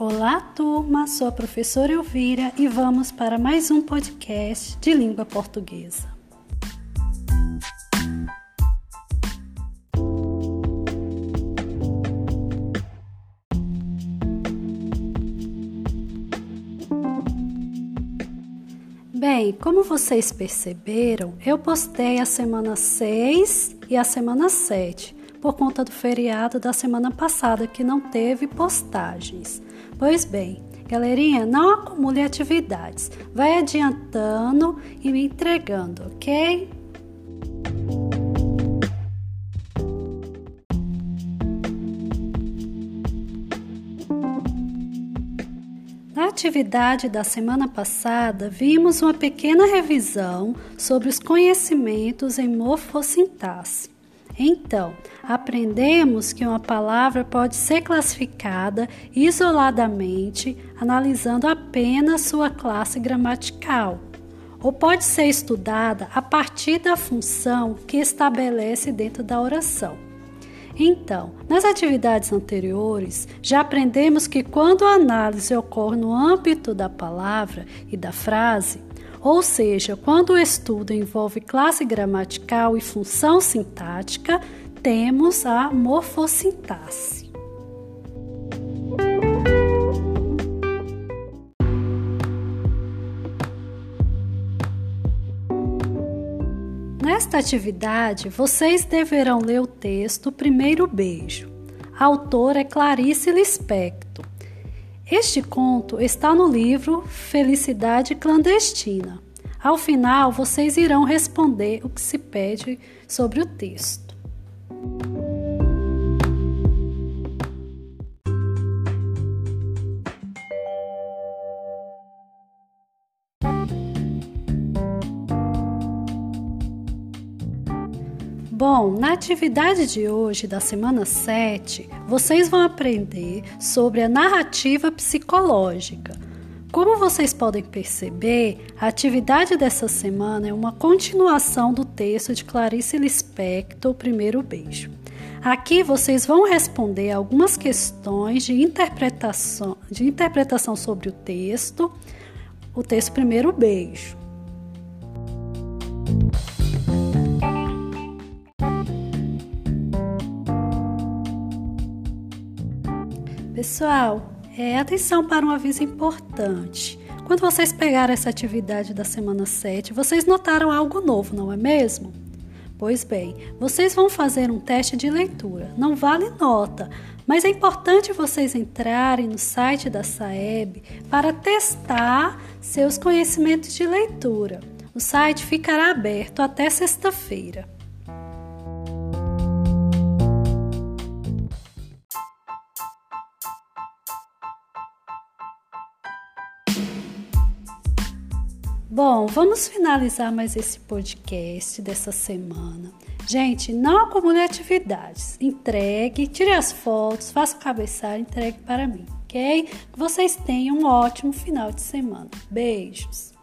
Olá, turma! Sou a professora Elvira e vamos para mais um podcast de língua portuguesa. Bem, como vocês perceberam, eu postei a semana 6 e a semana 7 por conta do feriado da semana passada que não teve postagens. Pois bem, galerinha, não acumule atividades, vai adiantando e me entregando, ok? Na atividade da semana passada, vimos uma pequena revisão sobre os conhecimentos em morfossintaxe. Então, aprendemos que uma palavra pode ser classificada isoladamente, analisando apenas sua classe gramatical, ou pode ser estudada a partir da função que estabelece dentro da oração. Então, nas atividades anteriores, já aprendemos que quando a análise ocorre no âmbito da palavra e da frase, ou seja, quando o estudo envolve classe gramatical e função sintática, temos a morfossintaxe. Nesta atividade, vocês deverão ler o texto Primeiro Beijo. A autora é Clarice Lispector. Este conto está no livro Felicidade Clandestina. Ao final, vocês irão responder o que se pede sobre o texto. Bom, na atividade de hoje, da semana 7, vocês vão aprender sobre a narrativa psicológica. Como vocês podem perceber, a atividade dessa semana é uma continuação do texto de Clarice Lispector, O Primeiro Beijo. Aqui vocês vão responder algumas questões de interpretação, de interpretação sobre o texto, o texto Primeiro Beijo. Pessoal, é, atenção para um aviso importante. Quando vocês pegaram essa atividade da semana 7, vocês notaram algo novo, não é mesmo? Pois bem, vocês vão fazer um teste de leitura. Não vale nota, mas é importante vocês entrarem no site da SAEB para testar seus conhecimentos de leitura. O site ficará aberto até sexta-feira. Bom, vamos finalizar mais esse podcast dessa semana. Gente, não acumule atividades. Entregue, tire as fotos, faça o cabeçalho, entregue para mim, ok? Que vocês tenham um ótimo final de semana. Beijos!